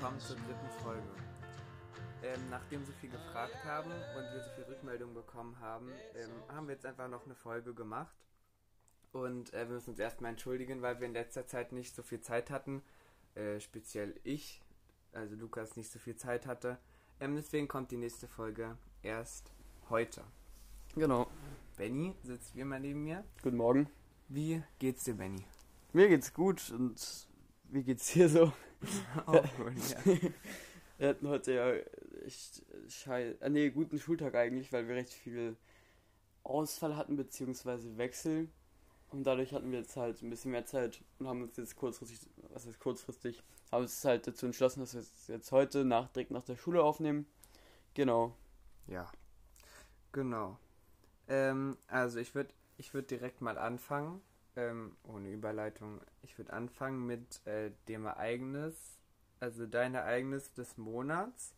willkommen zur dritten Folge. Ähm, nachdem so viel gefragt haben und wir so viel Rückmeldungen bekommen haben, ähm, haben wir jetzt einfach noch eine Folge gemacht. Und äh, wir müssen uns erstmal entschuldigen, weil wir in letzter Zeit nicht so viel Zeit hatten. Äh, speziell ich, also Lukas, nicht so viel Zeit hatte. Ähm, deswegen kommt die nächste Folge erst heute. Genau. Benny sitzt wie immer neben mir. Guten Morgen. Wie geht's dir, Benny? Mir geht's gut und wie geht's dir so? Auch gut, ja. Wir hatten heute ja echt schei äh, nee, guten Schultag eigentlich, weil wir recht viel Ausfall hatten, beziehungsweise Wechsel. Und dadurch hatten wir jetzt halt ein bisschen mehr Zeit und haben uns jetzt kurzfristig, was heißt kurzfristig, haben uns halt dazu entschlossen, dass wir es jetzt heute nach, direkt nach der Schule aufnehmen. Genau. Ja, genau. Ähm, also ich würde ich würd direkt mal anfangen, ähm, ohne Überleitung. Ich würde anfangen mit äh, dem Ereignis, also dein Ereignis des Monats.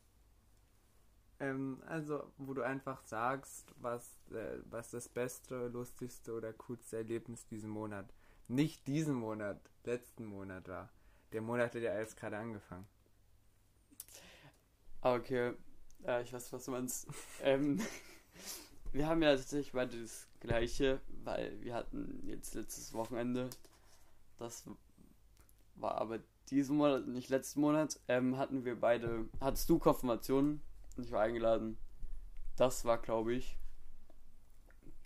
Ähm, also wo du einfach sagst, was, äh, was das beste, lustigste oder coolste Erlebnis diesen Monat, nicht diesen Monat, letzten Monat war. Der Monat hat ja erst gerade angefangen. Ah, okay. Ja, ich weiß, was du meinst. ähm, wir haben ja tatsächlich beide das gleiche, weil wir hatten jetzt letztes Wochenende, das war aber diesen Monat, nicht letzten Monat, ähm, hatten wir beide, hattest du Konfirmation und ich war eingeladen. Das war, glaube ich,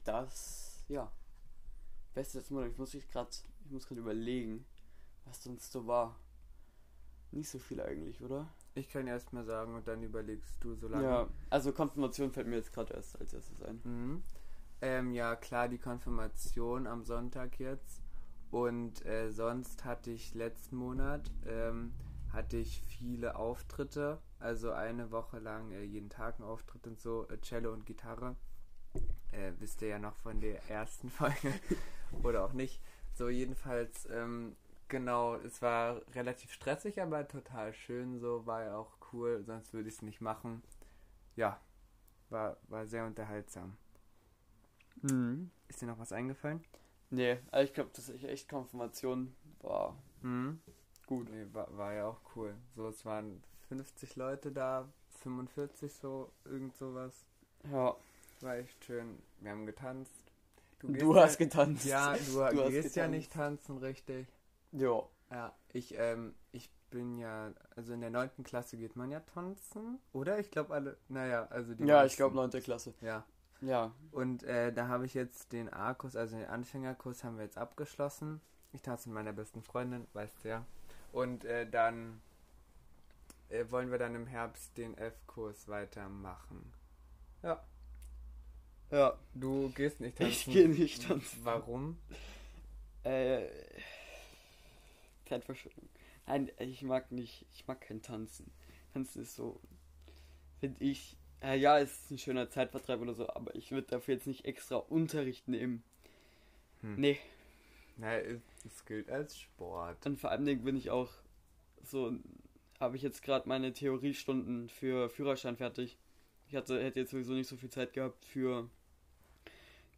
das, ja, beste letzten Monat. Ich muss ich gerade, ich muss gerade überlegen, was sonst so war. Nicht so viel eigentlich, oder? Ich kann erst mal sagen und dann überlegst du so lange. Ja, also Konfirmation fällt mir jetzt gerade erst als erstes ein. Mhm. Ähm, ja, klar, die Konfirmation am Sonntag jetzt. Und äh, sonst hatte ich letzten Monat ähm, hatte ich viele Auftritte, also eine Woche lang äh, jeden Tag ein Auftritt und so, äh, Cello und Gitarre. Äh, wisst ihr ja noch von der ersten Folge oder auch nicht. So jedenfalls, ähm, genau, es war relativ stressig, aber total schön, so war ja auch cool, sonst würde ich es nicht machen. Ja, war, war sehr unterhaltsam. Mhm. Ist dir noch was eingefallen? Nee, also ich glaube, dass ich echt Konfirmation war. Mhm. Gut. Nee, war, war ja auch cool. So, es waren 50 Leute da, 45 so, irgend sowas. Ja. War echt schön. Wir haben getanzt. Du, ja, hast getanzt. Ja, du, Du gehst ja nicht tanzen, richtig. Ja. Ja, ich, ähm, ich bin ja, also in der 9. Klasse geht man ja tanzen, oder? Ich glaube alle, naja, also die Ja, ich meisten. glaube 9. Klasse. Ja, Ja. und äh, da habe ich jetzt den A-Kurs, also den Anfängerkurs haben wir jetzt abgeschlossen. Ich tanze mit meiner besten Freundin, weißt du ja. Und äh, dann äh, wollen wir dann im Herbst den F-Kurs weitermachen. Ja, Ja. du gehst nicht tanzen. Ich gehe nicht tanzen. Warum? Äh. Zeitverschwendung. Nein, ich mag nicht, ich mag kein Tanzen. Tanzen ist so, finde ich, äh, ja, es ist ein schöner Zeitvertreib oder so, aber ich würde dafür jetzt nicht extra Unterricht nehmen. Hm. Nee, es, es gilt als Sport. und vor allem bin ich auch so, habe ich jetzt gerade meine Theoriestunden für Führerschein fertig. Ich hatte, hätte jetzt sowieso nicht so viel Zeit gehabt für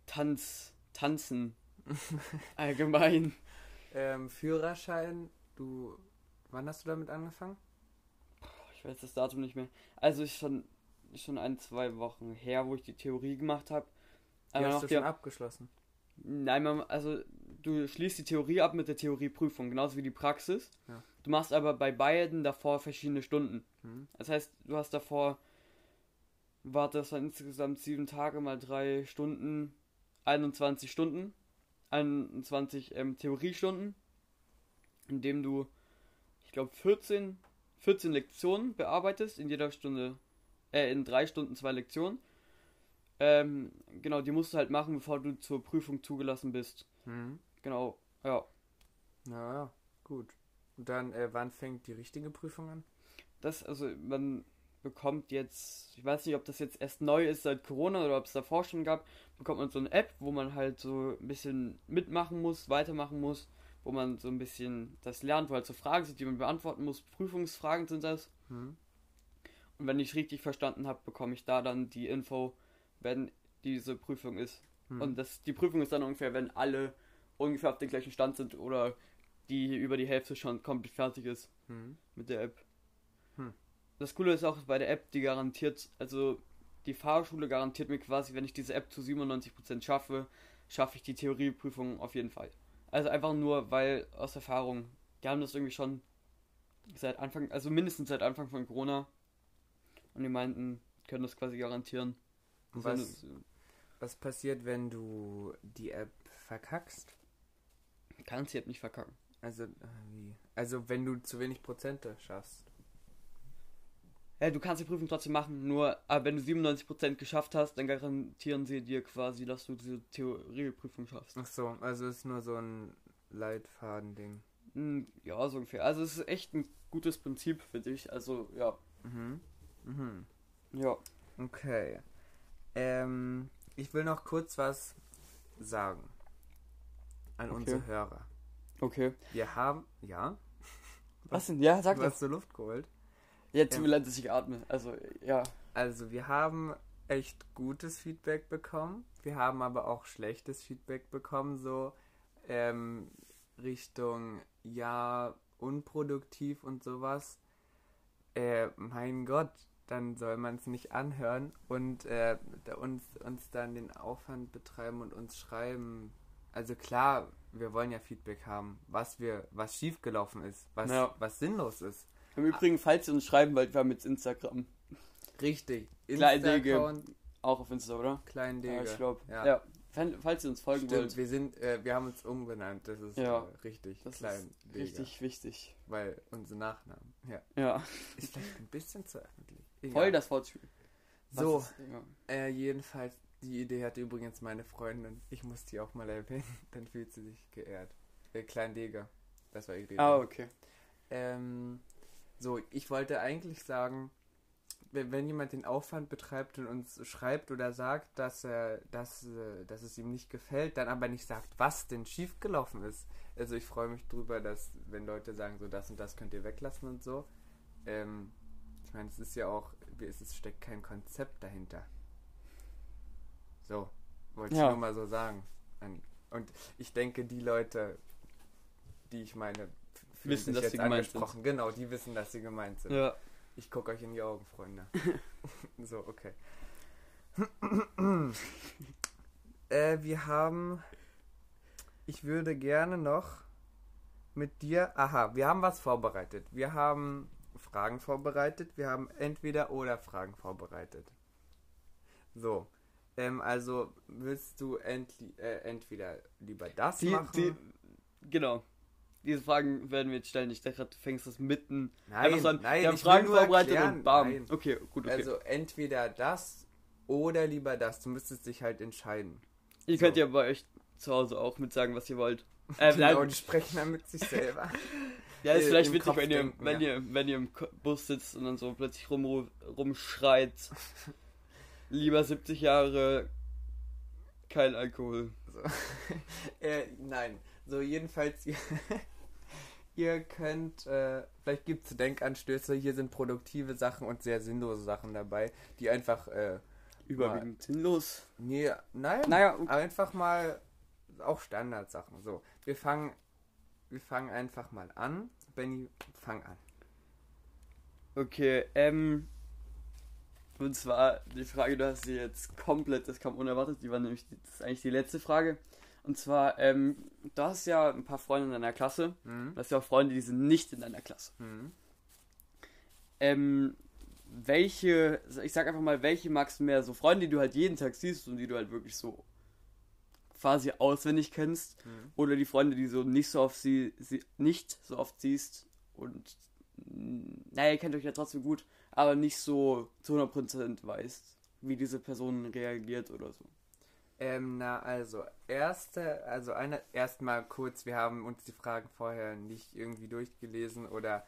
Tanz, Tanzen allgemein. Ähm, Führerschein, du, wann hast du damit angefangen? Ich weiß das Datum nicht mehr. Also ist schon, schon ein, zwei Wochen her, wo ich die Theorie gemacht habe. Die hast du schon abgeschlossen. Nein, man, also du schließt die Theorie ab mit der Theorieprüfung, genauso wie die Praxis. Ja. Du machst aber bei beiden davor verschiedene Stunden. Hm? Das heißt, du hast davor, warte, das waren insgesamt sieben Tage mal drei Stunden, 21 Stunden, 21 ähm, Theoriestunden, in dem du, ich glaube, 14, 14 Lektionen bearbeitest, in jeder Stunde, äh, in drei Stunden zwei Lektionen. Ähm, genau, die musst du halt machen, bevor du zur Prüfung zugelassen bist. Hm? Genau, ja. Ja, ja, gut. Und dann, äh, wann fängt die richtige Prüfung an? Das, also, man bekommt jetzt, ich weiß nicht, ob das jetzt erst neu ist seit Corona oder ob es davor schon gab, bekommt man so eine App, wo man halt so ein bisschen mitmachen muss, weitermachen muss, wo man so ein bisschen das lernt, wo halt so Fragen sind, die man beantworten muss. Prüfungsfragen sind das. Hm? Und wenn ich richtig verstanden habe, bekomme ich da dann die Info, wenn diese Prüfung ist. Hm. Und das, die Prüfung ist dann ungefähr, wenn alle ungefähr auf dem gleichen Stand sind oder die über die Hälfte schon komplett fertig ist Hm? mit der App. Das Coole ist auch bei der App, die garantiert, also die Fahrschule garantiert mir quasi, wenn ich diese App zu 97% schaffe, schaffe ich die Theorieprüfung auf jeden Fall. Also einfach nur, weil aus Erfahrung, die haben das irgendwie schon seit Anfang, also mindestens seit Anfang von Corona. Und die meinten, können das quasi garantieren. Und was, was passiert, wenn du die App verkackst? kannst die App nicht verkacken. Also, äh, wie? Also, wenn du zu wenig Prozente schaffst. Ja, du kannst die Prüfung trotzdem machen, nur aber wenn du 97% geschafft hast, dann garantieren sie dir quasi, dass du diese Theorieprüfung schaffst. Ach so, also ist nur so ein Leitfaden-Ding. Hm, Ja, so ungefähr. Also es ist echt ein gutes Prinzip, finde ich. Also ja. Mhm. Mhm. Ja. Okay. Ähm, ich will noch kurz was sagen. An Okay. unsere Hörer. Okay. Wir haben, ja, Was denn? Ja, sag du doch. hast so Luft geholt. Jetzt tut Ja. mir leid, dass ich atme. Also, ja. Also wir haben echt gutes Feedback bekommen. Wir haben aber auch schlechtes Feedback bekommen, so ähm, Richtung ja unproduktiv und sowas. Äh, mein Gott, dann soll man es nicht anhören und äh, uns, uns dann den Aufwand betreiben und uns schreiben. Also klar, wir wollen ja Feedback haben, was wir, was schiefgelaufen ist, was, Ja. was sinnlos ist. Im Übrigen, falls ihr uns schreiben wollt, wir haben jetzt Instagram. Richtig. Kleindege. Auch auf Insta, oder? Kleindege. Ja, ich glaube. Ja. Ja. Falls ihr uns folgen Stimmt, wollt, wir sind, äh, wir haben uns umbenannt. Das ist Ja. äh, richtig das klein, ist richtig wichtig. weil unsere Nachnamen. Ja, Ja. ist vielleicht ein bisschen zu öffentlich. Voll das Wortspiel. So, ist- ja. äh, jedenfalls die Idee hatte übrigens meine Freundin. Ich muss die auch mal erwähnen, dann fühlt sie sich geehrt. Äh, Kleindeger. Das war ihre Idee. Ah, okay. Ähm, so, ich wollte eigentlich sagen, wenn, wenn jemand den Aufwand betreibt und uns schreibt oder sagt, dass, er, dass, äh, dass es ihm nicht gefällt, dann aber nicht sagt, was denn schiefgelaufen ist. Also ich freue mich drüber, dass wenn Leute sagen, so das und das könnt ihr weglassen und so. Ähm, ich meine, es ist ja auch, es ist- steckt kein Konzept dahinter. So, wollte ich Ja. nur mal so sagen. Und ich denke, die Leute, die ich meine, Wissen, dass sie gemeint sind. Genau, die wissen, dass sie gemeint sind. Ja. Ich gucke euch in die Augen, Freunde. so, okay. äh, wir haben. Ich würde gerne noch mit dir. Aha, wir haben was vorbereitet. Wir haben Fragen vorbereitet. Wir haben entweder oder Fragen vorbereitet. So. Ähm, also willst du äh, entweder lieber das Die, machen? die, genau. Diese Fragen werden wir jetzt stellen. Ich dachte, gerade, du fängst das mitten. nein, einfach so an, nein, wir haben Fragen nur vorbereitet erklären, und bam. nein. Okay, gut, okay. Also entweder das oder lieber das. Du müsstest dich halt entscheiden. ihr so. könnt ja bei euch zu Hause auch mit sagen, was ihr wollt. Äh, Genau, die sprechen dann mit sich selber. ja, ist äh, vielleicht witzig, wenn ihr, wenn ja. ihr, wenn ihr im Bus sitzt und dann so plötzlich rum, rumschreit. Lieber 70 Jahre kein Alkohol. So. äh, nein. So, jedenfalls, ihr, ihr könnt, äh, vielleicht gibt es Denkanstöße. Hier sind produktive Sachen und sehr sinnlose Sachen dabei, die einfach, äh, Überwiegend sinnlos. nee, nein, Naja, okay. einfach mal auch Standardsachen. So, wir fangen, wir fangen einfach mal an. Benny, fang an. Okay, ähm. Und zwar die Frage, du hast sie jetzt komplett, das kam unerwartet, die war nämlich, die, das ist eigentlich die letzte Frage. Und zwar, ähm, du hast ja ein paar Freunde in deiner Klasse, Hm? du hast ja auch Freunde, die sind nicht in deiner Klasse. Hm? Ähm, welche, ich sag einfach mal, welche magst du mehr? So Freunde, die du halt jeden Tag siehst und die du halt wirklich so quasi auswendig kennst, Hm? oder die Freunde, die so nicht so oft sie, sie nicht so oft siehst und naja, ihr kennt euch ja trotzdem gut, aber nicht so zu 100% weißt, wie diese Person reagiert oder so. Ähm, na, also, erste, also eine, erstmal kurz, wir haben uns die Fragen vorher nicht irgendwie durchgelesen oder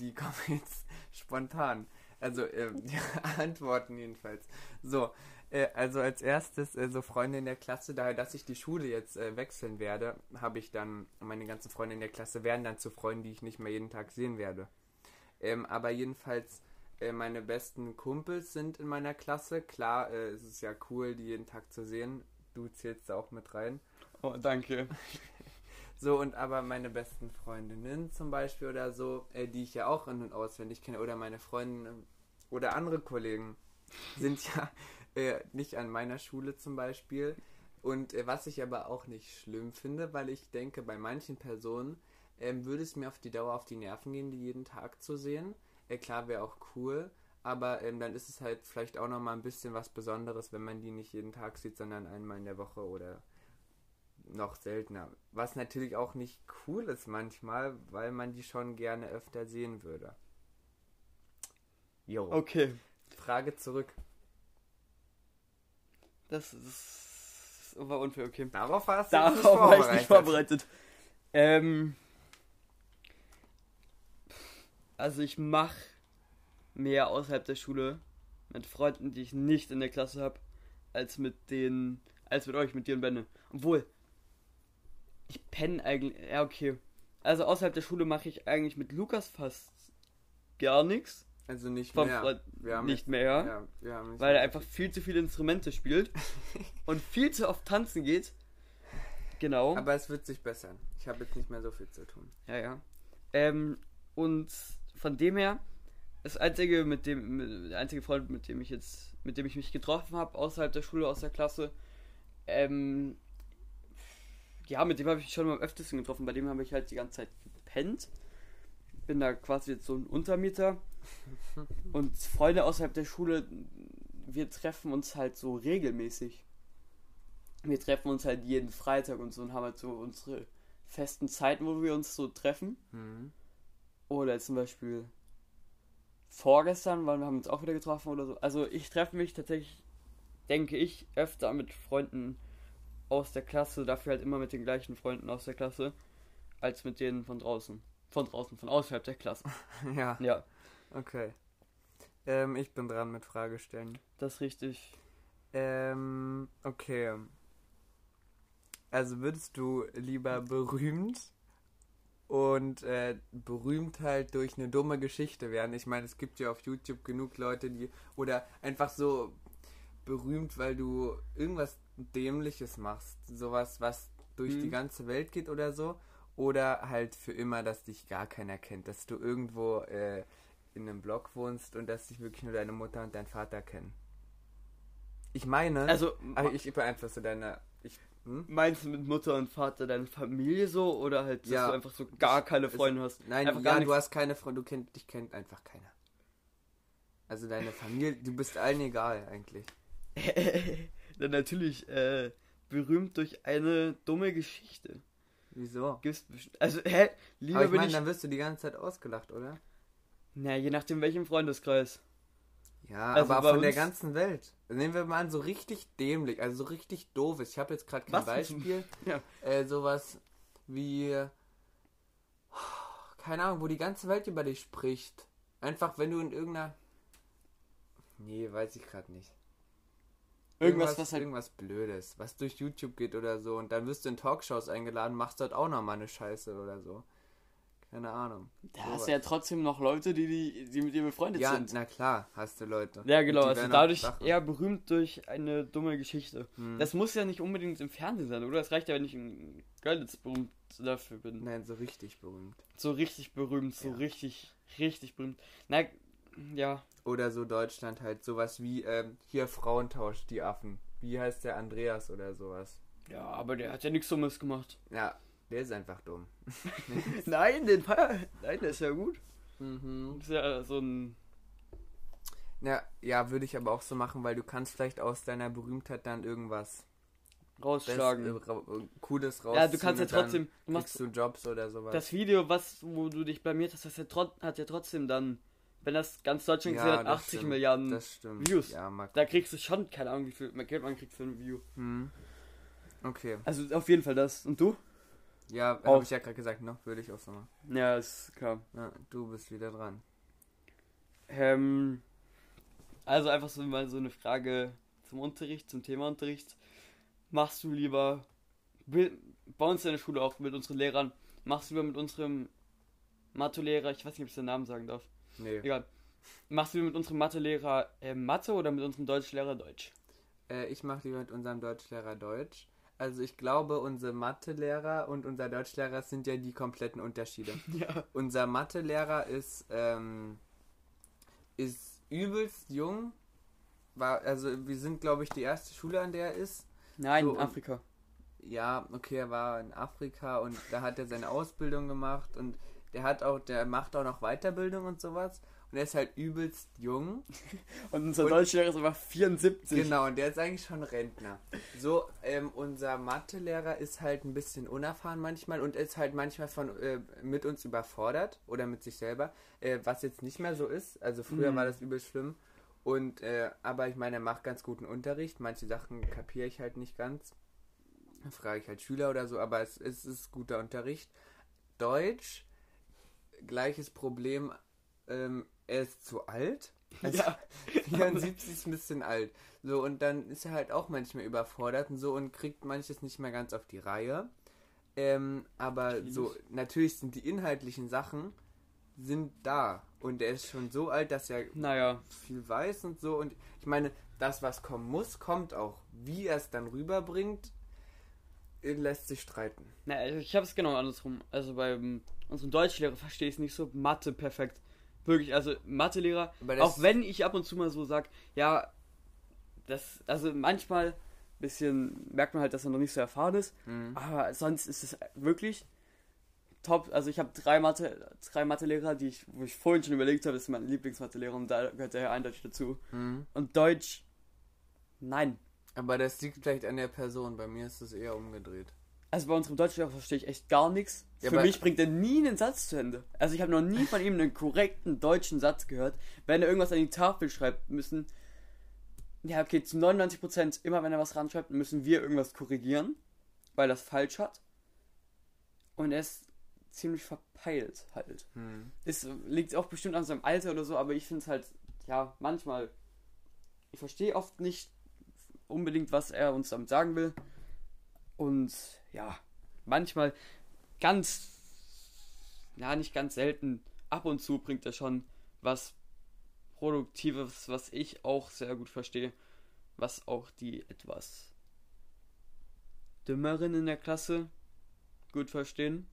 die kommen jetzt spontan. Also, ähm, die Antworten jedenfalls. So, äh, also als erstes, äh, so Freunde in der Klasse, daher, dass ich die Schule jetzt äh, wechseln werde, habe ich dann, meine ganzen Freunde in der Klasse werden dann zu Freunden, die ich nicht mehr jeden Tag sehen werde. Ähm, aber jedenfalls, äh, meine besten Kumpels sind in meiner Klasse. Klar, äh, es ist ja cool, die jeden Tag zu sehen. Du zählst da auch mit rein. Oh, danke. So, und aber meine besten Freundinnen zum Beispiel oder so, äh, die ich ja auch in- und auswendig kenne, oder meine Freundinnen oder andere Kollegen, sind ja äh, nicht an meiner Schule zum Beispiel. Und äh, was ich aber auch nicht schlimm finde, weil ich denke, bei manchen Personen ähm, würde es mir auf die Dauer auf die Nerven gehen, die jeden Tag zu sehen. Äh, klar, wäre auch cool, aber ähm, dann ist es halt vielleicht auch nochmal ein bisschen was Besonderes, wenn man die nicht jeden Tag sieht, sondern einmal in der Woche oder noch seltener. Was natürlich auch nicht cool ist manchmal, weil man die schon gerne öfter sehen würde. Jo. Okay. Frage zurück. Das, ist, war unfair, okay. Darauf warst du jetzt nicht Darauf war ich nicht vorbereitet. vorbereitet. Ähm, also ich mache mehr außerhalb der Schule mit Freunden, die ich nicht in der Klasse habe, als mit den, als mit euch, mit dir und Benne. Obwohl, ich penne eigentlich, ja okay. Also außerhalb der Schule mache ich eigentlich mit Lukas fast gar nichts. Also nicht Vom mehr. Freund nicht mehr, Ja, haben nicht weil er einfach viel zu viele Instrumente spielt und viel zu oft tanzen geht. Genau. Aber es wird sich bessern. Ich habe jetzt nicht mehr so viel zu tun. Ja, ja. Ähm, und von dem her, das einzige, mit dem, der einzige Freund, mit dem ich jetzt, mit dem ich mich getroffen habe, außerhalb der Schule, aus der Klasse, ähm, ja, mit dem habe ich mich schon am öftesten getroffen. Bei dem habe ich halt die ganze Zeit gepennt. Bin da quasi jetzt so ein Untermieter. Und Freunde außerhalb der Schule, wir treffen uns halt so regelmäßig. Wir treffen uns halt jeden Freitag und so und haben halt so unsere festen Zeiten, wo wir uns so treffen. Mhm. Oder zum Beispiel vorgestern, weil wir haben uns auch wieder getroffen oder so. Also ich treffe mich tatsächlich, denke ich, öfter mit Freunden aus der Klasse, dafür halt immer mit den gleichen Freunden aus der Klasse, als mit denen von draußen. Von draußen, von außerhalb der Klasse. Ja, Ja, okay. Ähm, ich bin dran mit Fragestellen. das ist richtig. Ähm, okay. Also würdest du lieber berühmt und äh, berühmt halt durch eine dumme Geschichte werden? Ich meine, es gibt ja auf YouTube genug Leute, die oder einfach so berühmt, weil du irgendwas Dämliches machst, sowas, was durch Mhm. die ganze Welt geht oder so, oder halt für immer, dass dich gar keiner kennt, dass du irgendwo äh, in einem Block wohnst und dass dich wirklich nur deine Mutter und dein Vater kennen. Ich meine, Also, ich beeinflusse deine. Ich, hm? meinst du mit Mutter und Vater deine Familie so oder halt, dass Ja. du einfach so gar keine Freunde hast? Nein, Einfach ja, du hast keine Freunde, du kennt, dich kennt einfach keiner. Also deine Familie, du bist allen egal eigentlich. Dann natürlich äh, berühmt durch eine dumme Geschichte. Wieso? Gibt's also, hä? Lieber Aber ich meine, ich. dann wirst du die ganze Zeit ausgelacht, oder? Na, je nachdem welchem Freundeskreis. Ja, Also aber von der ganzen Welt. Nehmen wir mal an, so richtig dämlich, also so richtig doofes. Ich habe jetzt gerade kein Was? Beispiel. Ja. Äh, sowas wie. Keine Ahnung, wo die ganze Welt über dich spricht. Einfach, wenn du in irgendeiner. Nee, weiß ich gerade nicht. Irgendwas, was halt. irgendwas Blödes, was durch YouTube geht oder so. Und dann wirst du in Talkshows eingeladen, machst dort auch nochmal eine Scheiße oder so. Keine Ahnung. Da hast du ja trotzdem noch Leute, die, die, die mit dir befreundet Ja, sind. na klar, hast du Leute. Ja, genau, also dadurch Sachen. eher berühmt durch eine dumme Geschichte. Hm. Das muss ja nicht unbedingt im Fernsehen sein, oder? Es reicht ja, wenn ich in Görlitz berühmt dafür bin. Nein, so richtig berühmt. So richtig berühmt, so Ja. richtig, richtig berühmt. Na, ja. Oder so Deutschland halt sowas wie, ähm, hier Frauentausch, die Affen. Wie heißt der Andreas oder sowas? Ja, aber der hat ja nichts Dummes gemacht. Ja, der ist einfach dumm. Nein, den Feier. Nein, der ist ja gut. Mhm. Ist ja so ein. Ja, ja, würde ich aber auch so machen, weil du kannst vielleicht aus deiner Berühmtheit dann irgendwas Rausschlagen. Best- äh, äh, Cooles raus. ja, du kannst ja trotzdem. Du Machst du Jobs oder sowas. das Video, was, wo du dich blamiert hast, das hat, trot, hat ja trotzdem dann, wenn das ganz Deutschland Ja, gesehen hat, das 80 stimmt. Milliarden. das stimmt. Views. Ja. Da kriegst du schon, keine Ahnung, wie viel Geld man kriegt für ein View. Hm. Okay. Also auf jeden Fall das. Und du? Ja, habe ich ja gerade gesagt, noch würde ich auch so machen. Ja, ist klar. Ja, du bist wieder dran. Ähm, also einfach so mal so eine Frage zum Unterricht, zum Thema Unterricht. Machst du lieber bei uns in der Schule auch mit unseren Lehrern, machst du lieber mit unserem Mathelehrer, ich weiß nicht, ob ich den Namen sagen darf. Nee. Egal. Machst du lieber mit unserem Mathelehrer äh, Mathe oder mit unserem Deutschlehrer Deutsch? Äh, ich mache lieber mit unserem Deutschlehrer Deutsch. Also ich glaube, unser Mathelehrer und unser Deutschlehrer sind ja die kompletten Unterschiede. Ja. Unser Mathelehrer ist, ähm, ist übelst jung. War, also wir sind, glaube ich, die erste Schule, an der er ist. Nein, So, in Afrika. Ja, okay, er war in Afrika und da hat er seine Ausbildung gemacht und der hat auch, der macht auch noch Weiterbildung und sowas. Und er ist halt übelst jung. Und unser Und- Deutschlehrer ist aber 74. Genau, und der ist eigentlich schon Rentner. So, ähm, unser Mathelehrer ist halt ein bisschen unerfahren manchmal und ist halt manchmal von äh, mit uns überfordert oder mit sich selber, äh, was jetzt nicht mehr so ist. Also früher Mhm. war das übel schlimm. Und äh, aber ich meine, er macht ganz guten Unterricht. Manche Sachen kapiere ich halt nicht ganz. Dann frage ich halt Schüler oder so, aber es, es ist guter Unterricht. Deutsch, gleiches Problem. Ähm, er ist zu alt. Also, Ja. 74 ist ein bisschen alt. So, und dann ist er halt auch manchmal überfordert und so und kriegt manches nicht mehr ganz auf die Reihe. Ähm, aber so, natürlich sind die inhaltlichen Sachen sind da. Und er ist schon so alt, dass er Naja, viel weiß und so. Und ich meine, das, was kommen muss, kommt auch. Wie er es dann rüberbringt, äh, lässt sich streiten. na, also ich habe es genau andersrum. Also bei unserem Deutschlehrer verstehe ich es nicht so. Mathe perfekt. Wirklich, also Mathelehrer, auch wenn ich ab und zu mal so sag, ja, das, also manchmal bisschen merkt man halt, dass er noch nicht so erfahren ist, Mhm. aber sonst ist es wirklich top. Also ich habe drei Mathe, drei Mathelehrer, die ich, wo ich vorhin schon überlegt habe, das ist mein Lieblingsmathelehrer und da gehört der eindeutig dazu. Mhm. Und Deutsch, nein. Aber das liegt vielleicht an der Person. Bei mir ist es eher umgedreht. Also bei unserem Deutschlehrer verstehe ich echt gar nichts. Ja, Für mich bringt er nie einen Satz zu Ende. Also ich habe noch nie von ihm einen korrekten deutschen Satz gehört. Wenn er irgendwas an die Tafel schreibt, müssen. Ja, okay, zu 99% immer wenn er was ranschreibt, müssen wir irgendwas korrigieren, weil er es falsch hat. Und er ist ziemlich verpeilt halt. Es liegt auch bestimmt an seinem Alter oder so, aber ich finde es halt, ja, manchmal. Ich verstehe oft nicht unbedingt, was er uns damit sagen will. Und ja, manchmal ganz, ja, nicht ganz selten, ab und zu bringt er schon was Produktives, was ich auch sehr gut verstehe, was auch die etwas dümmeren in der Klasse gut verstehen.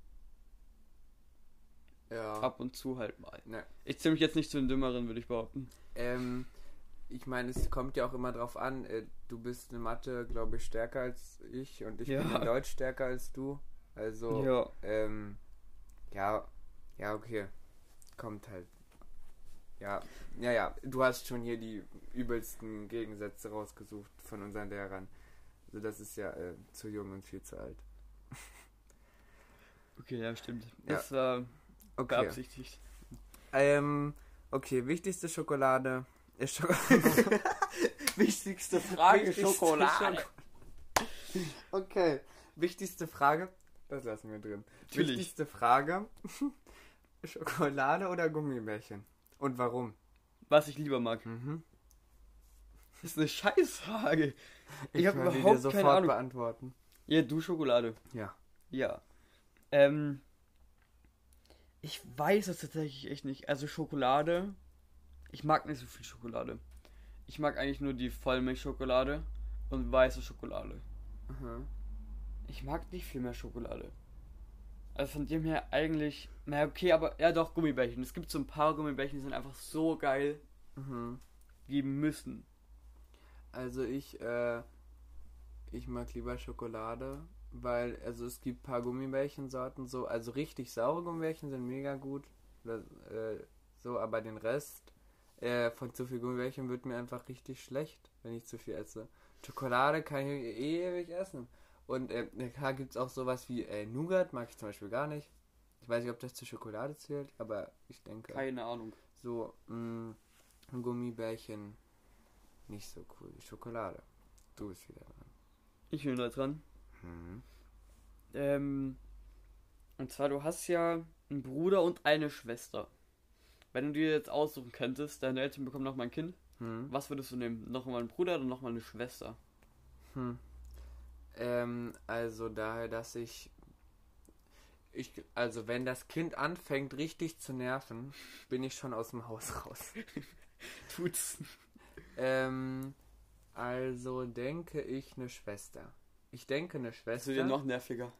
Ja. Ab und zu halt mal. Ne. Ich zähle mich jetzt nicht zu den dümmeren, würde ich behaupten. Ähm, ich meine, es kommt ja auch immer drauf an. Äh, du bist in Mathe, glaube ich, stärker als ich und ich Ja. bin in Deutsch stärker als du. Also, Ja. ähm, ja, ja, okay. Kommt halt. Ja, ja, ja. Du hast schon hier die übelsten Gegensätze rausgesucht von unseren Lehrern. Also, das ist ja äh, zu jung und viel zu alt. Okay, ja, stimmt. Ja. Das war Okay. beabsichtigt. Ähm, okay, wichtigste Schokolade ist Schokolade. Wichtigste Wichtigste Okay. Wichtigste Frage. Das lassen wir drin. Natürlich. Wichtigste Frage. Schokolade oder Gummibärchen? Und warum? Was ich lieber mag. Mhm. Das ist eine Scheißfrage. Ich habe kann die überhaupt dir sofort keine Ahnung. beantworten. Ja, du Schokolade. Ja. Ja. Ähm. Ich weiß es tatsächlich echt nicht. Also Schokolade. Ich mag nicht so viel Schokolade. Ich mag eigentlich nur die Vollmilchschokolade und weiße Schokolade. Mhm. Ich mag nicht viel mehr Schokolade. Also von dem her eigentlich. Na okay, aber ja doch, Gummibärchen. Es gibt so ein paar Gummibärchen, die sind einfach so geil Mhm. geben müssen. Also ich, äh, ich mag lieber Schokolade, weil, also es gibt ein paar Gummibärchensorten so, also richtig saure Gummibärchen sind mega gut, das, äh, so, aber den Rest äh, von zu viel Gummibärchen wird mir einfach richtig schlecht, wenn ich zu viel esse. Schokolade kann ich ewig essen. Und äh, klar gibt es auch sowas wie äh, Nougat, mag ich zum Beispiel gar nicht. Ich weiß nicht, ob das zur Schokolade zählt, aber ich denke Keine Ahnung. so mh, Gummibärchen nicht so cool Schokolade. Du bist wieder dran. Ich bin da dran. Mhm. Ähm, und zwar, du hast ja einen Bruder und eine Schwester. Wenn du dir jetzt aussuchen könntest, deine Eltern bekommen noch mal ein Kind, Hm. was würdest du nehmen? Noch mal einen Bruder oder noch mal eine Schwester? Hm. Ähm, also daher, dass ich ich also wenn das Kind anfängt richtig zu nerven, bin ich schon aus dem Haus raus. Tut's. Ähm, also denke ich eine Schwester. Ich denke eine Schwester. wird ja noch nerviger.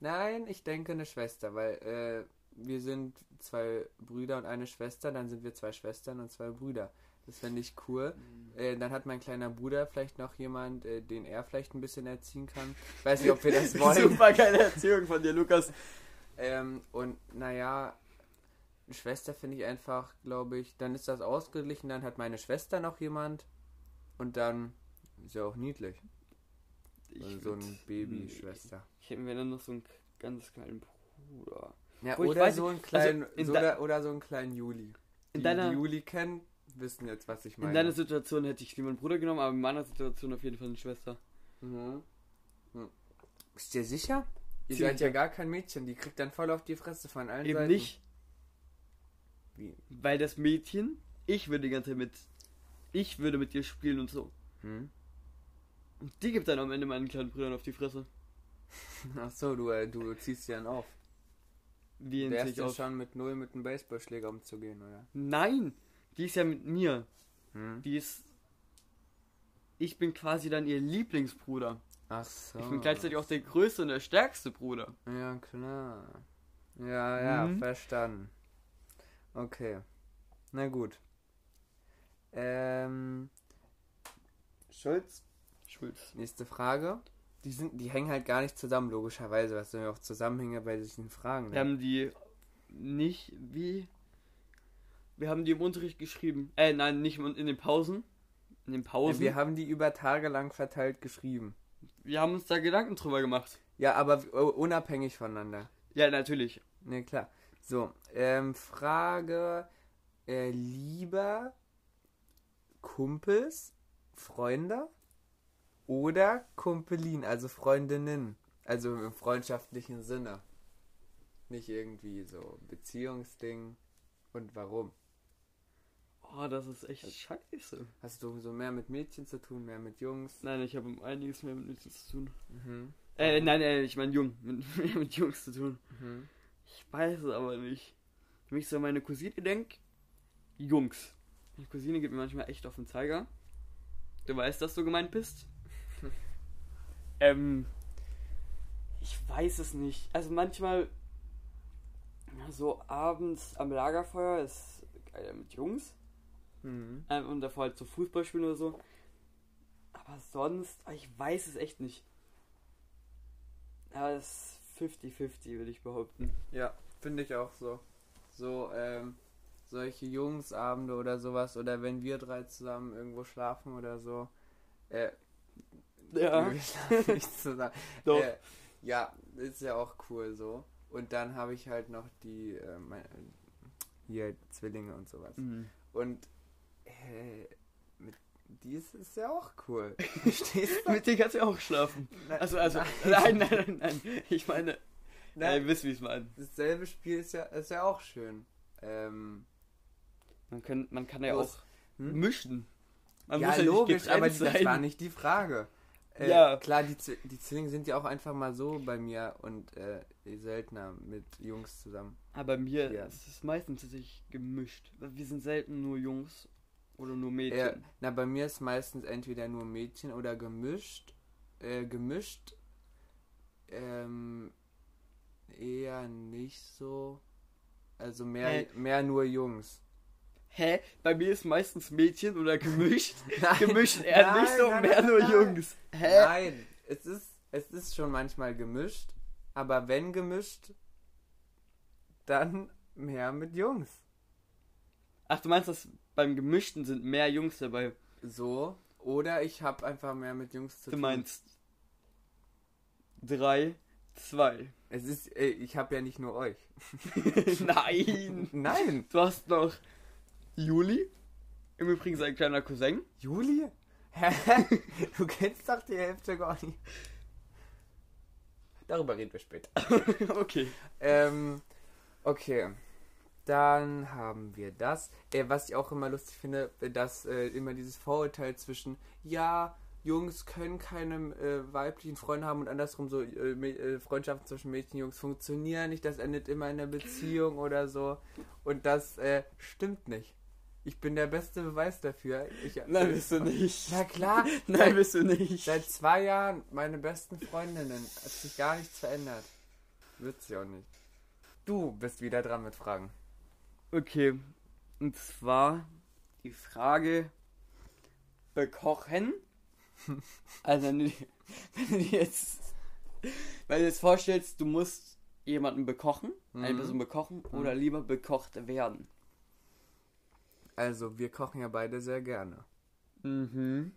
Nein, ich denke eine Schwester, weil äh, wir sind zwei Brüder und eine Schwester, dann sind wir zwei Schwestern und zwei Brüder. Das fände ich cool. Äh, dann hat mein kleiner Bruder vielleicht noch jemand, äh, den er vielleicht ein bisschen erziehen kann. Weiß nicht, ob wir das wollen. Super geile Erziehung von dir, Lukas. Ähm, und naja, eine Schwester finde ich einfach, glaube ich, dann ist das ausgeglichen, dann hat meine Schwester noch jemand und dann ist ja auch niedlich. Ich Also so ein Baby-Schwester. Ich hätte mir dann noch so einen ganz kleinen Bruder. Ja, oder so einen kleinen, also in so de- oder, oder so einen kleinen Juli. In Die, deiner- die Juli kennen, wissen jetzt, was ich In meine. deiner Situation hätte ich lieber einen Bruder genommen, aber in meiner Situation auf jeden Fall eine Schwester. Mhm. Hm. Bist du dir sicher? Ihr Ziemlich seid ja gar kein Mädchen, die kriegt dann voll auf die Fresse von allen Eben Seiten. nicht, Wie? weil das Mädchen, ich würde die ganze Zeit mit, ich würde mit dir spielen und so. Hm? Und die gibt dann am Ende meinen kleinen Brüdern auf die Fresse. Ach so, du, äh, du ziehst sie dann auf. Wie in Wärst sich du schon mit null mit einem Baseballschläger umzugehen, oder? Nein, die ist ja mit mir. Hm? Die ist. Ich bin quasi dann ihr Lieblingsbruder. Ach so. Ich bin gleichzeitig auch der größte und der stärkste Bruder. Ja, klar. Ja, ja, Mhm. verstanden. Okay. Na gut. Ähm. Schulz, Schulz. nächste Frage. Die, sind, die hängen halt gar nicht zusammen, logischerweise. Was sind ja auch Zusammenhänge bei diesen Fragen? Wir Ne? haben die nicht wie. Wir haben die im Unterricht geschrieben. Äh, nein, nicht in den Pausen. In den Pausen. Wir haben die über Tage lang verteilt geschrieben. wir haben uns da Gedanken drüber gemacht. Ja, aber w- unabhängig voneinander. Ja, natürlich. Ne, klar. So, ähm, Frage, äh, lieber Kumpels, Freunde oder Kumpelin, also Freundinnen, also im freundschaftlichen Sinne. Nicht irgendwie so Beziehungsding. Und warum? Oh, das ist echt scheiße. Hast du so mehr mit Mädchen zu tun, mehr mit Jungs? Nein, ich habe einiges mehr mit Mädchen zu tun. Mhm. Äh, nein, äh, ich meine Jung. Mit, mehr mit Jungs zu tun. Mhm. Ich weiß es aber nicht. Wenn ich so an meine Cousine denke, Jungs. Meine Cousine gibt mir manchmal echt auf den Zeiger. Du weißt, dass du gemeint bist? Ähm, ich weiß es nicht. Also manchmal so abends am Lagerfeuer ist geil mit Jungs. Mhm. Ähm, und davor halt so Fußball spielen oder so. Aber sonst, ah, ich weiß es echt nicht. Ja, das ist 50-50, würde ich behaupten. Ja, finde ich auch so. So, ähm, solche Jungsabende oder sowas, oder wenn wir drei zusammen irgendwo schlafen oder so. Äh, Ja. wir schlafen nicht zusammen. Doch. Äh, ja, ist ja auch cool so. Und dann habe ich halt noch die, äh, mein, hier Zwillinge und sowas. Mhm. Und äh, mit dies ist ja auch cool. Verstehst du? Mit denen kannst du auch schlafen. Nein, Also, also, nein. nein, nein, nein. Ich meine, ja, Nein, ihr wisst, wie ich es meine. dasselbe Spiel ist ja, ist ja auch schön. Ähm, Man kann, man kann ja Los. auch Hm? mischen. Man ja, ja logisch, aber die, das war nicht die Frage. Äh, Ja. Klar, die, die Zwillinge sind ja auch einfach mal so bei mir und äh, seltener mit Jungs zusammen. Aber bei mir Ja. ist es meistens tatsächlich gemischt. Wir sind selten nur Jungs oder nur Äh, Mädchen. na, bei mir ist meistens entweder nur Mädchen oder gemischt. Äh, gemischt ähm, eher nicht so. Also mehr, mehr nur Jungs. Hä? Bei mir ist meistens Mädchen oder gemischt. Nein, gemischt eher nein, nicht so, nein, mehr nur nein. Jungs. Hä? Nein, es ist, es ist schon manchmal gemischt, aber wenn gemischt, dann mehr mit Jungs. Ach, du meinst, dass beim Gemischten sind mehr Jungs dabei? So, oder ich habe einfach mehr mit Jungs zu Du tun. meinst 3, 2. Es ist, ey, ich habe ja nicht nur euch. Nein! Nein, Du hast noch Juli. Im Übrigen sein kleiner Cousin. Juli? Hä? Du kennst doch die Hälfte gar nicht. Darüber reden wir später. okay. Ähm, okay. Dann haben wir das. Äh, was ich auch immer lustig finde, dass äh, immer dieses Vorurteil zwischen, ja, Jungs können keine äh, weiblichen Freunde haben und andersrum so äh, äh, Freundschaften zwischen Mädchen und Jungs funktionieren nicht, das endet immer in einer Beziehung oder so. Und das äh, stimmt nicht. Ich bin der beste Beweis dafür. Ich, Nein, bist du nicht. Na klar. Nein, bist du nicht. Seit zwei Jahren meine besten Freundinnen. Hat sich gar nichts verändert. Wird sich auch nicht. Du bist wieder dran mit Fragen. Okay. Und zwar die Frage bekochen. Also wenn du, wenn du dir jetzt, wenn du jetzt vorstellst, du musst jemanden bekochen, eine Mhm. Person bekochen oder lieber bekocht werden. Also, wir kochen ja beide sehr gerne. Mhm.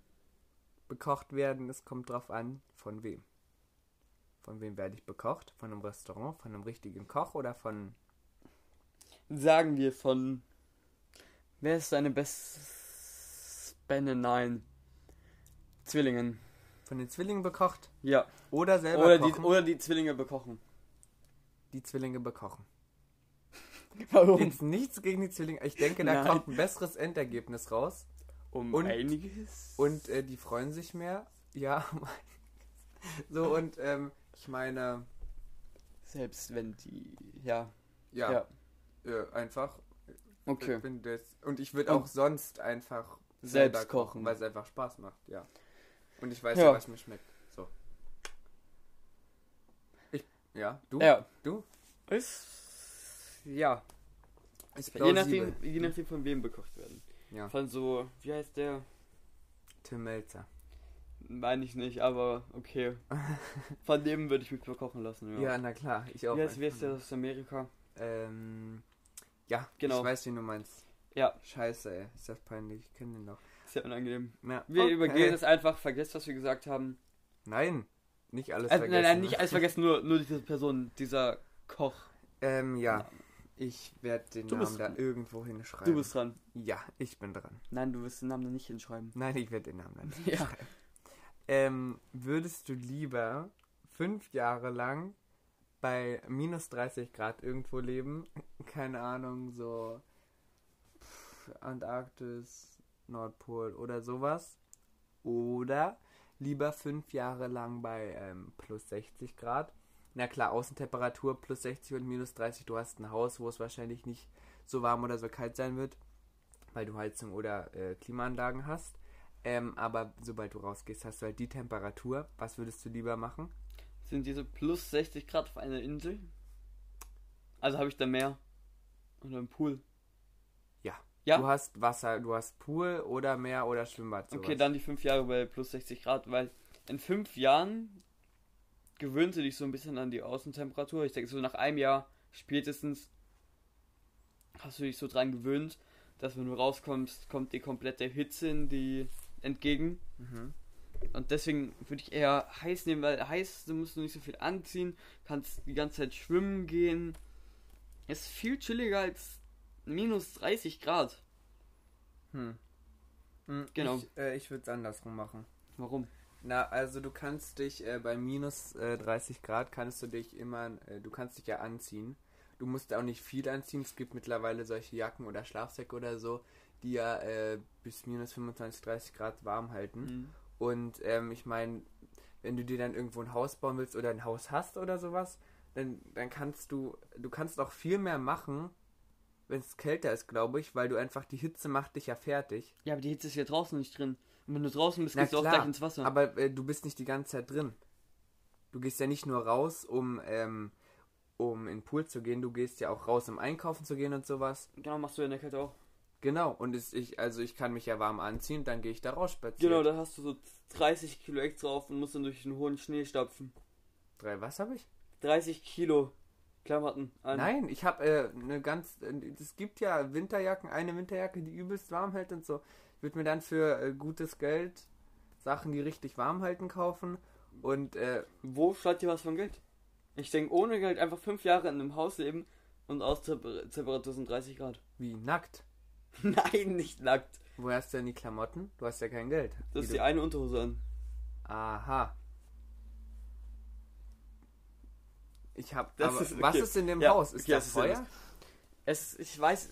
Bekocht werden, es kommt drauf an, von wem. Von wem werde ich bekocht? Von einem Restaurant, von einem richtigen Koch oder von. Sagen wir von. Wer ist deine beste Nein. Zwillingen. Von den Zwillingen bekocht? Ja. Oder selber Oder die, kochen? oder die Zwillinge bekochen. die Zwillinge bekochen. Warum? Jetzt nichts gegen die Zwillinge. Ich denke, da Nein. kommt ein besseres Endergebnis raus. Um Und- einiges. Und äh, die freuen sich mehr. Ja. so, und ähm, ich meine, Selbst wenn die. Ja. ja, Ja. Äh, einfach. Okay. Ich bin das, und ich würde auch sonst einfach Selbst selber kochen. weil es einfach Spaß macht, ja. Und ich weiß Ja. ja, was mir schmeckt. So. Ich, ja, du? Ja. Du? Ist. Ja. Ist Je nachdem, je nachdem von wem bekocht werden. Ja, Von so. Wie heißt der? Tim Melzer. Meine ich nicht, aber okay. Von dem würde ich mich bekochen lassen, ja. Ja, na klar, ich auch. Wie heißt, wie heißt der aus Amerika? Ähm, ja, Genau. ich weiß, wie du meinst. Ja. Scheiße, ey, ist das peinlich, ich kenne den noch. Sehr unangenehm. Na, Wir okay. übergehen es einfach, vergesst, was wir gesagt haben. Nein, nicht alles Also, vergessen. nein, nein, nicht alles vergessen, nur, nur diese Person, dieser Koch. Ähm, ja, ich werde den Du Namen da dran. irgendwo hinschreiben. Du bist dran. Ja, ich bin dran. Nein, du wirst den Namen nicht hinschreiben. Nein, ich werde den Namen dann nicht Ja. schreiben. Ähm, würdest du lieber fünf Jahre lang bei minus 30 Grad irgendwo leben? Keine Ahnung, so pff, Antarktis, Nordpol oder sowas? Oder lieber fünf Jahre lang bei ähm, plus 60 Grad? Na klar, Außentemperatur plus 60 und minus 30. Du hast ein Haus, wo es wahrscheinlich nicht so warm oder so kalt sein wird, weil du Heizung oder äh, Klimaanlagen hast. Ähm, aber sobald du rausgehst, hast du halt die Temperatur. Was würdest du lieber machen? Sind diese plus 60 Grad auf einer Insel? Also habe ich da Meer? Oder einen Pool? Ja. Ja? Du hast Wasser, du hast Pool oder Meer oder Schwimmbad. Sowas. Okay, dann die fünf Jahre bei plus 60 Grad, weil in fünf Jahren gewöhnst du dich so ein bisschen an die Außentemperatur. Ich denke, so nach einem Jahr spätestens hast du dich so dran gewöhnt, dass wenn du rauskommst, kommt die komplette Hitze in die entgegen. Mhm. Und deswegen würde ich eher heiß nehmen, weil heiß, du musst du nicht so viel anziehen, kannst die ganze Zeit schwimmen gehen. Ist viel chilliger als minus 30 Grad. Hm. Hm, Genau. Ich, äh, ich würde es andersrum machen. Warum? Na, also du kannst dich äh, bei minus äh, 30 Grad kannst du dich immer, äh, du kannst dich ja anziehen. Du musst auch nicht viel anziehen. Es gibt mittlerweile solche Jacken oder Schlafsäcke oder so, die ja äh, bis minus 25, 30 Grad warm halten. Mhm. Und ähm, ich meine, wenn du dir dann irgendwo ein Haus bauen willst oder ein Haus hast oder sowas, dann, dann kannst du, du kannst auch viel mehr machen, wenn es kälter ist, glaube ich, weil du einfach, die Hitze macht dich ja fertig. Ja, aber die Hitze ist ja draußen nicht drin. Wenn du draußen bist, Na gehst du auch klar, gleich ins Wasser. Aber äh, du bist nicht die ganze Zeit drin. Du gehst ja nicht nur raus, um, ähm, um in den Pool zu gehen, du gehst ja auch raus, um einkaufen zu gehen und sowas. genau, machst du in der Kälte auch. Genau, und es, ich, also ich kann mich ja warm anziehen, dann gehe ich da raus spazieren. Genau, da hast du so 30 Kilo extra drauf und musst dann durch den hohen Schnee stapfen. Drei, was habe ich? 30 Kilo Klamotten an. Nein, ich habe äh, eine ganz. äh, Es gibt ja Winterjacken, eine Winterjacke, die übelst warm hält und so. Ich würde mir dann für äh, gutes Geld Sachen, die richtig warm halten, kaufen. Und äh, Wo schreibt dir was von Geld? Ich denke, ohne Geld einfach fünf Jahre in einem Haus leben und Austemperatur sind 30 Grad. wie nackt. Nein, nicht nackt. Woher hast du denn die Klamotten? Du hast ja kein Geld. Das ist die eine Unterhose an. Aha. Ich hab. Das aber ist- was okay. ist in dem Ja, Haus? Ist okay, das das Feuer? Es, ich weiß,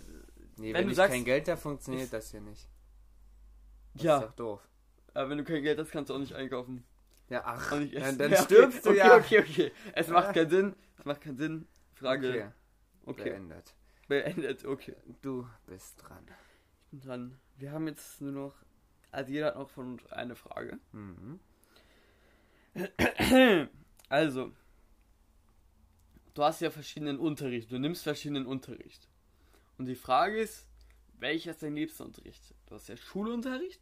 Nee, Wenn wenn, du ich sagst- kein Geld habe, funktioniert das hier nicht. Das ja, ist doch doof. aber wenn du kein Geld hast, kannst du auch nicht einkaufen. Ja, ach, dann, dann Ja, stirbst du okay, ja. Okay, okay, Es macht keinen Sinn. Es macht keinen Sinn. Frage. Okay, Okay. beendet. Beendet, okay. Du bist dran. Und dann, wir haben jetzt nur noch, also jeder hat noch von uns eine Frage. Mhm. Also, du hast ja verschiedenen Unterricht, du nimmst verschiedenen Unterricht. Und die Frage ist, welcher ist dein liebster Unterricht? Du hast ja Schulunterricht,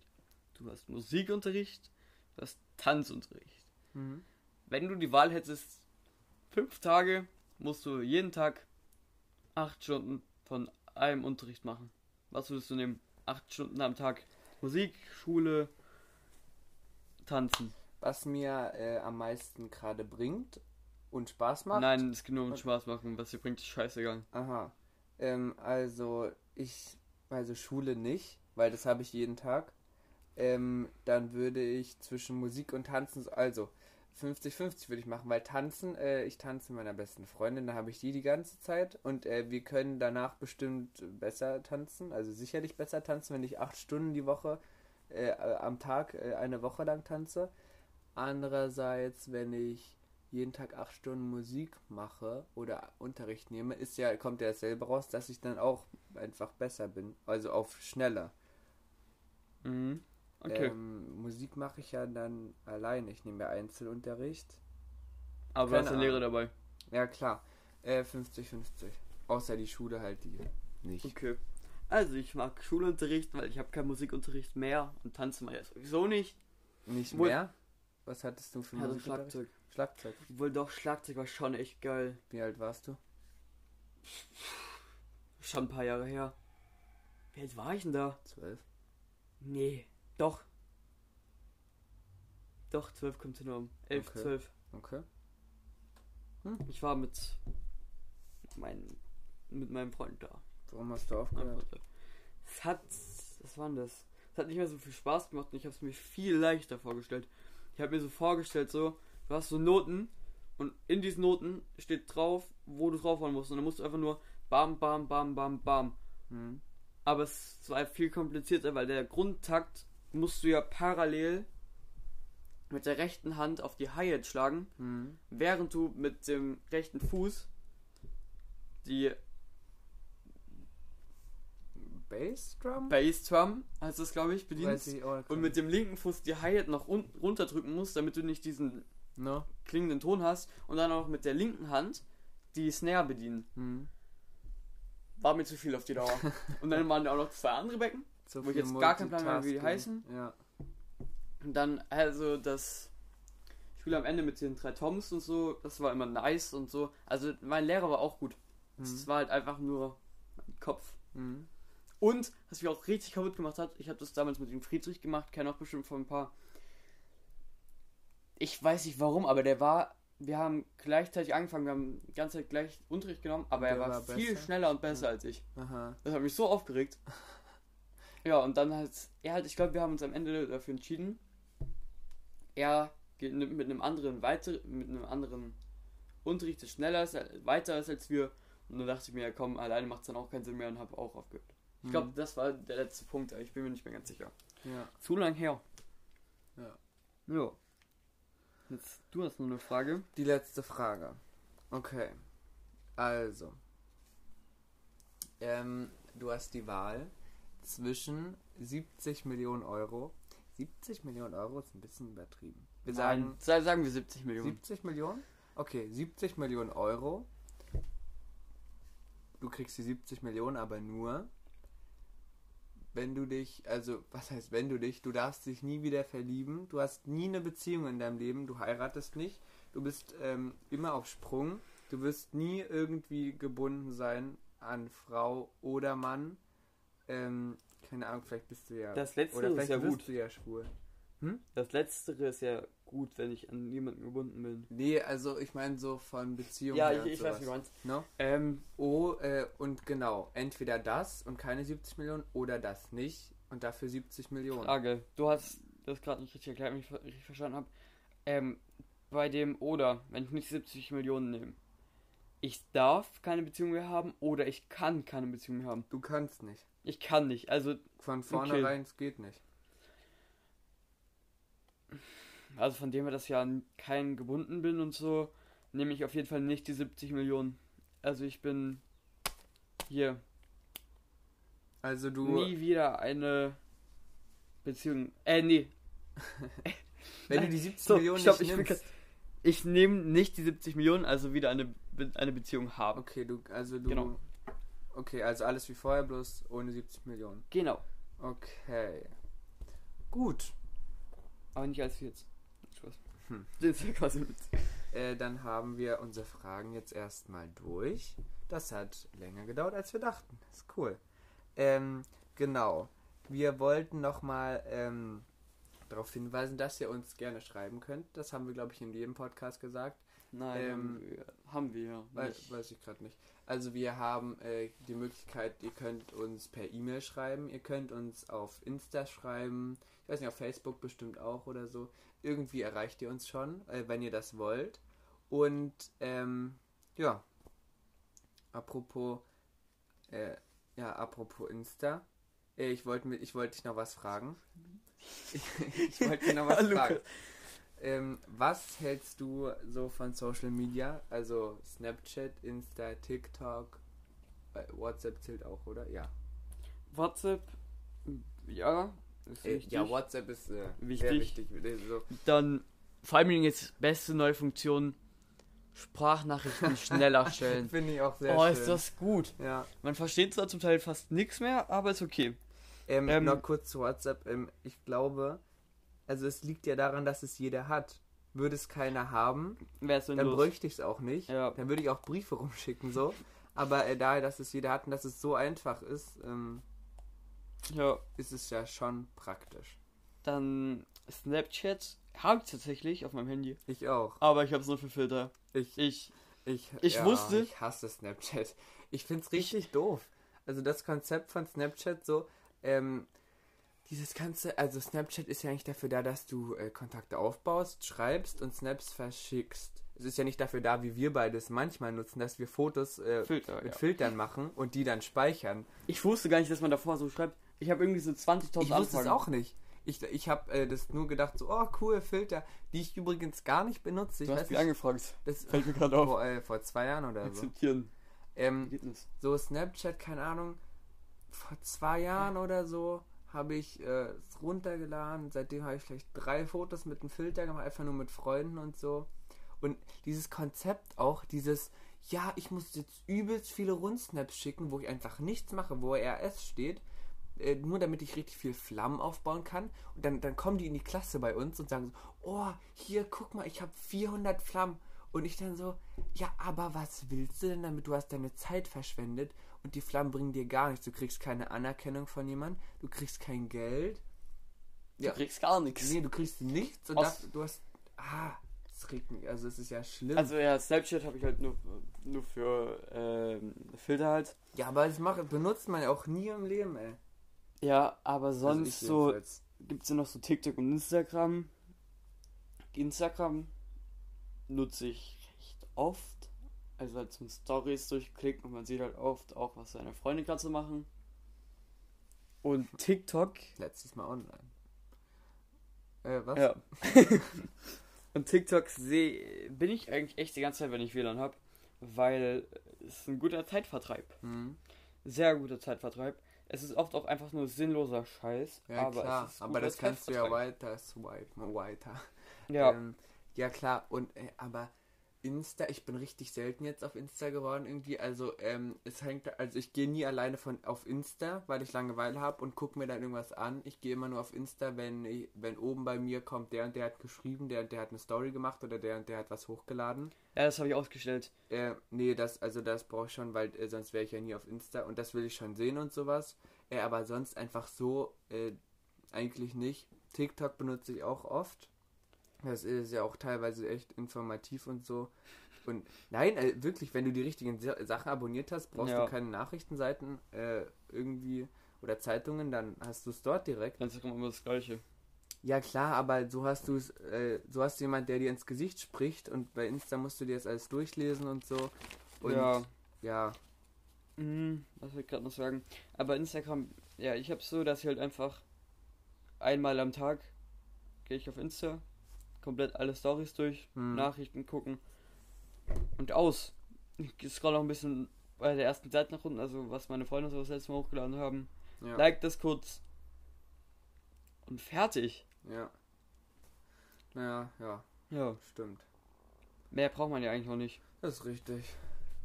du hast Musikunterricht, du hast Tanzunterricht. Mhm. Wenn du die Wahl hättest, fünf Tage musst du jeden Tag acht Stunden von einem Unterricht machen. Was würdest du nehmen? Acht Stunden am Tag Musik, Schule, Tanzen. Was mir äh, am meisten gerade bringt und Spaß macht. Nein, es geht nur um Spaß machen. Was dir bringt, ist scheißegal. Aha. Ähm, also ich, also Schule nicht, weil das habe ich jeden Tag. Ähm, dann würde ich zwischen Musik und Tanzen, also 50-50 würde ich machen, weil tanzen, äh, ich tanze mit meiner besten Freundin, da habe ich die die ganze Zeit und äh, wir können danach bestimmt besser tanzen, also sicherlich besser tanzen, wenn ich acht Stunden die Woche äh, am Tag äh, eine Woche lang tanze. Andererseits, wenn ich jeden Tag acht Stunden Musik mache oder Unterricht nehme, ist ja, kommt ja dasselbe raus, dass ich dann auch einfach besser bin. Also auf schneller. Mhm. Okay. Ähm, Musik mache ich ja dann alleine. Ich nehme ja Einzelunterricht. Aber du hast eine Lehre dabei. Ja klar. Äh, 50-50. Außer die Schule halt die nicht. Okay. Also ich mag Schulunterricht, weil ich habe keinen Musikunterricht mehr und tanzen mache ich sowieso nicht. Nicht Wohl- mehr? Was hattest du für Also? Schlagzeug. Schlagzeug. Obwohl doch, Schlagzeug war schon echt geil. Wie alt warst du? Schon ein paar Jahre her. Wie alt war ich denn da? Zwölf. Nee, doch. Doch, 12 kommt hin um. 11, Okay. 12. Okay. Ich war mit, mein, mit meinem Freund da. Warum hast du aufgehört? Es hat, was war denn das? Es hat nicht mehr so viel Spaß gemacht und ich habe es mir viel leichter vorgestellt. Ich habe mir so vorgestellt, so, du hast so Noten und in diesen Noten steht drauf, wo du draufhauen musst. Und dann musst du einfach nur bam, bam, bam, bam, bam. Hm. Aber es war viel komplizierter, weil der Grundtakt musst du ja parallel mit der rechten Hand auf die Hi-Hat schlagen, Hm. während du mit dem rechten Fuß die Bassdrum? Bassdrum, heißt das glaube ich, bedienst. ich auch. Und mit dem linken Fuß die Hi-Hat noch un runterdrücken musst, damit du nicht diesen No? klingenden Ton hast. Und dann auch mit der linken Hand die Snare bedienen. Hm. War mir zu viel auf die Dauer. Und dann waren da auch noch zwei andere Becken. Zu Wo ich jetzt gar keinen Plan mehr habe, wie die heißen. Ja. Und dann also das Spiel am Ende mit den drei Toms und so, das war immer nice und so. Also mein Lehrer war auch gut. Es Hm. war halt einfach nur mein Kopf. Hm. Und, was mich auch richtig kaputt gemacht hat, ich habe das damals mit dem Friedrich gemacht, kenne auch bestimmt von ein paar. Ich weiß nicht warum, aber der war, wir haben gleichzeitig angefangen, wir haben die ganze Zeit gleich Unterricht genommen, aber er war, war viel besser? schneller und besser als ich. Aha. Das hat mich so aufgeregt. Ja, und dann halt, er halt, ich glaube, wir haben uns am Ende dafür entschieden. Er geht mit einem anderen weiter, mit einem anderen Unterricht, der schneller ist, weiter ist als wir. Und dann dachte ich mir, ja, komm, alleine macht es dann auch keinen Sinn mehr und habe auch aufgehört. Ich glaube, Hm. das war der letzte Punkt, aber ich bin mir nicht mehr ganz sicher. Ja. Zu lang her. Ja. Ja. Jetzt, du hast nur eine Frage. Die letzte Frage. Okay. Also. Ähm, du hast die Wahl zwischen 70 Millionen Euro. 70 Millionen Euro ist ein bisschen übertrieben. Wir sagen Nein, sagen wir 70 Millionen. 70 Millionen? Okay, 70 Millionen Euro. Du kriegst die 70 Millionen aber nur, wenn du dich, also was heißt wenn du dich, du darfst dich nie wieder verlieben, du hast nie eine Beziehung in deinem Leben, du heiratest nicht, du bist ähm, immer auf Sprung, du wirst nie irgendwie gebunden sein an Frau oder Mann. Ähm, keine Ahnung, vielleicht bist du ja. Das letzte oder ist ja gut. du ja schwul. Das letztere ist ja gut, wenn ich an niemanden gebunden bin. Nee, also ich meine so von Beziehungen. Ja, her ich, ich weiß, wie du meinst. No? Ähm, Oh, äh, und genau, entweder das und keine 70 Millionen oder das nicht und dafür 70 Millionen. Frage. Du hast das gerade nicht richtig erklärt, wenn ich richtig verstanden habe. Ähm, bei dem oder, wenn ich nicht 70 Millionen nehme, ich darf keine Beziehung mehr haben oder ich kann keine Beziehung mehr haben. Du kannst nicht. Ich kann nicht. Also, Von vornherein, es geht nicht. also von dem her, dass ich ja an keinen gebunden bin und so, nehme ich auf jeden Fall nicht die 70 Millionen. Also ich bin hier. Also du, nie wieder eine Beziehung. Äh, nee. wenn du die 70 So, Millionen stopp, nicht ich, nimmst. grad- ich nehme nicht die 70 Millionen, also wieder eine, eine Beziehung haben. Okay, du, also du. Genau. Okay, also alles wie vorher, bloß ohne 70 Millionen. Genau. Okay. Gut. Aber nicht als jetzt. Spaß. Hm. Das ist ja quasi. Äh, dann haben wir unsere Fragen jetzt erstmal durch. Das hat länger gedauert, als wir dachten. Das ist cool. Ähm, genau. Wir wollten nochmal ähm, darauf hinweisen, dass ihr uns gerne schreiben könnt. Das haben wir, glaube ich, in jedem Podcast gesagt. Nein, Ähm, haben wir, ja Wei- nicht. weiß ich gerade nicht. Also wir haben äh, die Möglichkeit, ihr könnt uns per E-Mail schreiben, ihr könnt uns auf Insta schreiben, ich weiß nicht, auf Facebook bestimmt auch oder so. Irgendwie erreicht ihr uns schon, äh, wenn ihr das wollt. Und ähm, ja, apropos, äh, ja, apropos Insta, äh, ich wollte ich wollte dich noch was fragen. ich, ich wollte dich noch was fragen. Ähm, was hältst du so von Social Media? Also Snapchat, Insta, TikTok, äh, WhatsApp zählt auch, oder? Ja. WhatsApp, ja, ist Äh, wichtig. ja, WhatsApp ist äh, Wichtig. sehr wichtig. So. Dann vor allem jetzt beste neue Funktion, Sprachnachrichten schneller stellen. Finde ich auch sehr oh, schön. ist das gut. Ja. Man versteht zwar zum Teil fast nichts mehr, aber ist okay. Ähm, Ähm, noch kurz zu WhatsApp. Ähm, ich glaube, also es liegt ja daran, dass es jeder hat. Würde es keiner haben, dann los? bräuchte ich es auch nicht. Ja. Dann würde ich auch Briefe rumschicken, so. Aber äh, daher, dass es jeder hat und dass es so einfach ist, ähm, Ja, ist es ja schon praktisch. dann Snapchat habe ich tatsächlich auf meinem Handy, Ich auch. aber ich habe es nur für Filter. Ich, Ich, ich, Ich wusste- Ich hasse Snapchat. Ich find's richtig doof. Also das Konzept von Snapchat so, ähm, dieses ganze, also Snapchat ist ja eigentlich dafür da, dass du äh, Kontakte aufbaust, schreibst und Snaps verschickst. Es ist ja nicht dafür da, wie wir beides manchmal nutzen, dass wir Fotos äh, Filter, mit ja. Filtern machen und die dann speichern. Ich wusste gar nicht, dass man davor so schreibt. Ich habe irgendwie so 20.000 Ich wusste es Anfragen. auch nicht. Ich, ich habe äh, das nur gedacht, so, oh cool, Filter, die ich übrigens gar nicht benutze. Ich Du hast mich angefragt. das, Fällt mir gerade auf. vor, äh, vor zwei Jahren oder so. Akzeptieren. Ähm, so Snapchat, keine Ahnung, vor zwei Jahren oder so habe ich äh, es runtergeladen. Seitdem habe ich vielleicht drei Fotos mit einem Filter gemacht, einfach nur mit Freunden und so. Und dieses Konzept auch, dieses, ja, ich muss jetzt übelst viele Rundsnaps schicken, wo ich einfach nichts mache, wo RS steht, äh, nur damit ich richtig viel Flammen aufbauen kann. Und dann, dann kommen die in die Klasse bei uns und sagen so, oh, hier, guck mal, ich habe 400 Flammen. Und ich dann so, ja, aber was willst du denn damit? Du hast deine Zeit verschwendet und die Flammen bringen dir gar nichts. Du kriegst keine Anerkennung von jemandem, du kriegst kein Geld. Du Ja. kriegst gar nichts. Nee, du kriegst nichts und das, du hast. Ah, das regt mich. Also, es ist ja schlimm. Also ja, Snapchat habe ich halt nur, nur für ähm, Filter halt. ja, aber das macht, benutzt man ja auch nie im Leben, ey. Ja, aber Also sonst ich so gibt es ja noch so TikTok und Instagram. Instagram nutze ich recht oft. Also halt zum Stories durchklicken und man sieht halt oft auch, was seine Freunde gerade so machen. Und TikTok, Letztes Mal online. Äh, was? ja. und TikTok sehe bin ich eigentlich echt die ganze Zeit, wenn ich WLAN habe, weil es ist ein guter Zeitvertreib. Hm. Sehr guter Zeitvertreib. Es ist oft auch einfach nur sinnloser Scheiß. Ja, aber klar. es ist Aber das kannst du ja weiter swipen, weiter. Ja, Ähm, ja klar, und äh, aber Insta, ich bin richtig selten jetzt auf Insta geworden irgendwie. Also ähm, es hängt, also ich gehe nie alleine von auf Insta, weil ich Langeweile habe und gucke mir dann irgendwas an. Ich gehe immer nur auf Insta, wenn ich, wenn oben bei mir kommt, der und der hat geschrieben, der und der hat eine Story gemacht oder der und der hat was hochgeladen. ja, das habe ich ausgestellt. Äh, nee, das, also das brauche ich schon, weil äh, sonst wäre ich ja nie auf Insta und das will ich schon sehen und sowas. Äh, aber sonst einfach so äh, eigentlich nicht. TikTok benutze ich auch oft. Das ist ja auch teilweise echt informativ und so. Und nein, äh, wirklich, wenn du die richtigen Sa- Sachen abonniert hast, brauchst Ja. du keine Nachrichtenseiten äh, irgendwie oder Zeitungen, dann hast du es dort direkt. Instagram immer das gleiche. Ja klar, aber so hast du es, äh, so hast du jemand, der dir ins Gesicht spricht und bei Insta musst du dir das alles durchlesen und so. Und ja. ja Mhm, was will ich gerade noch sagen? Aber Instagram, ja, ich habe so, dass ich halt einfach einmal am Tag gehe ich auf Insta, komplett alle Stories durch, Hm. Nachrichten gucken und aus. Ich scroll noch ein bisschen bei der ersten Seite nach unten, also was meine Freunde so das letzte Mal hochgeladen haben. Ja. Like das kurz. Und fertig. Ja. Naja, ja, Ja. stimmt. Mehr braucht man ja eigentlich noch nicht. Das ist richtig.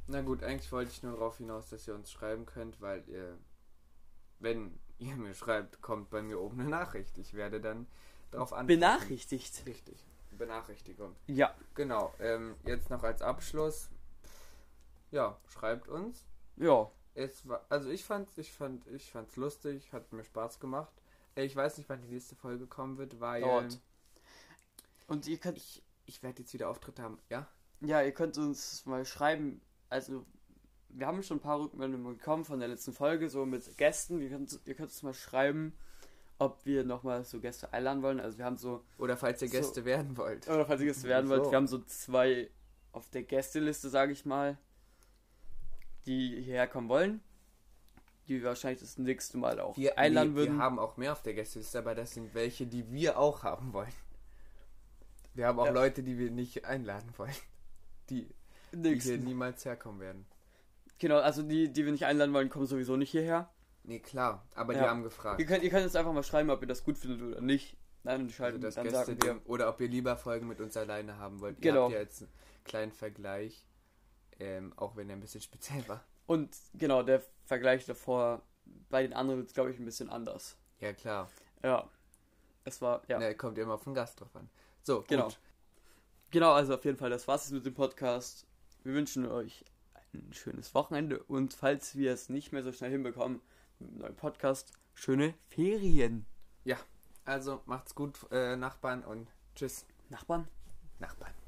Na gut, eigentlich wollte ich nur darauf hinaus, dass ihr uns schreiben könnt, weil ihr, wenn ihr mir schreibt, kommt bei mir oben eine Nachricht. Ich werde dann darauf antworten. Benachrichtigt. Richtig. Benachrichtigung. Ja. Genau. Ähm, jetzt noch als Abschluss. Ja, schreibt uns. Ja. Es war, also ich fand's, ich fand, ich fand's lustig, hat mir Spaß gemacht. Äh, Ich weiß nicht, wann die nächste Folge kommen wird, weil Dauert. Und ihr könnt, ich, ich werde jetzt wieder Auftritt haben. Ja? ja, ihr könnt uns mal schreiben. Also, wir haben schon ein paar Rückmeldungen bekommen von der letzten Folge, so mit Gästen. Ihr könnt, ihr könnt uns mal schreiben, ob wir nochmal so Gäste einladen wollen. Also, wir haben so, Oder falls ihr So. Gäste werden wollt. oder falls ihr Gäste werden wollt, So. wir haben so zwei auf der Gästeliste, sage ich mal, die hierher kommen wollen. Die wir wahrscheinlich das nächste Mal auch Wir, einladen nee, würden. wir haben auch mehr auf der Gästeliste, aber das sind welche, die wir auch haben wollen. Wir haben auch Ja. Leute, die wir nicht einladen wollen. Die, die hier niemals herkommen werden. Genau, also die, die wir nicht einladen wollen, kommen sowieso nicht hierher. Nee, klar, aber die Ja. haben gefragt. Ihr könnt, ihr könnt jetzt einfach mal schreiben, ob ihr das gut findet oder nicht. Nein, und Also das dann wir. oder ob ihr lieber Folgen mit uns alleine haben wollt. Genau. Ihr habt ja jetzt einen kleinen Vergleich, ähm, auch wenn er ein bisschen speziell war. Und genau, der Vergleich davor bei den anderen ist, glaube ich, ein bisschen anders. Ja, klar. Ja. Es war, ja. Ne, kommt immer auf den Gast drauf an. So, Genau. gut. Genau, also auf jeden Fall, das war's jetzt mit dem Podcast. Wir wünschen euch ein schönes Wochenende und falls wir es nicht mehr so schnell hinbekommen mit einem neuen Podcast, schöne Ferien. Also macht's gut, äh, Nachbarn und tschüss. Nachbarn? Nachbarn.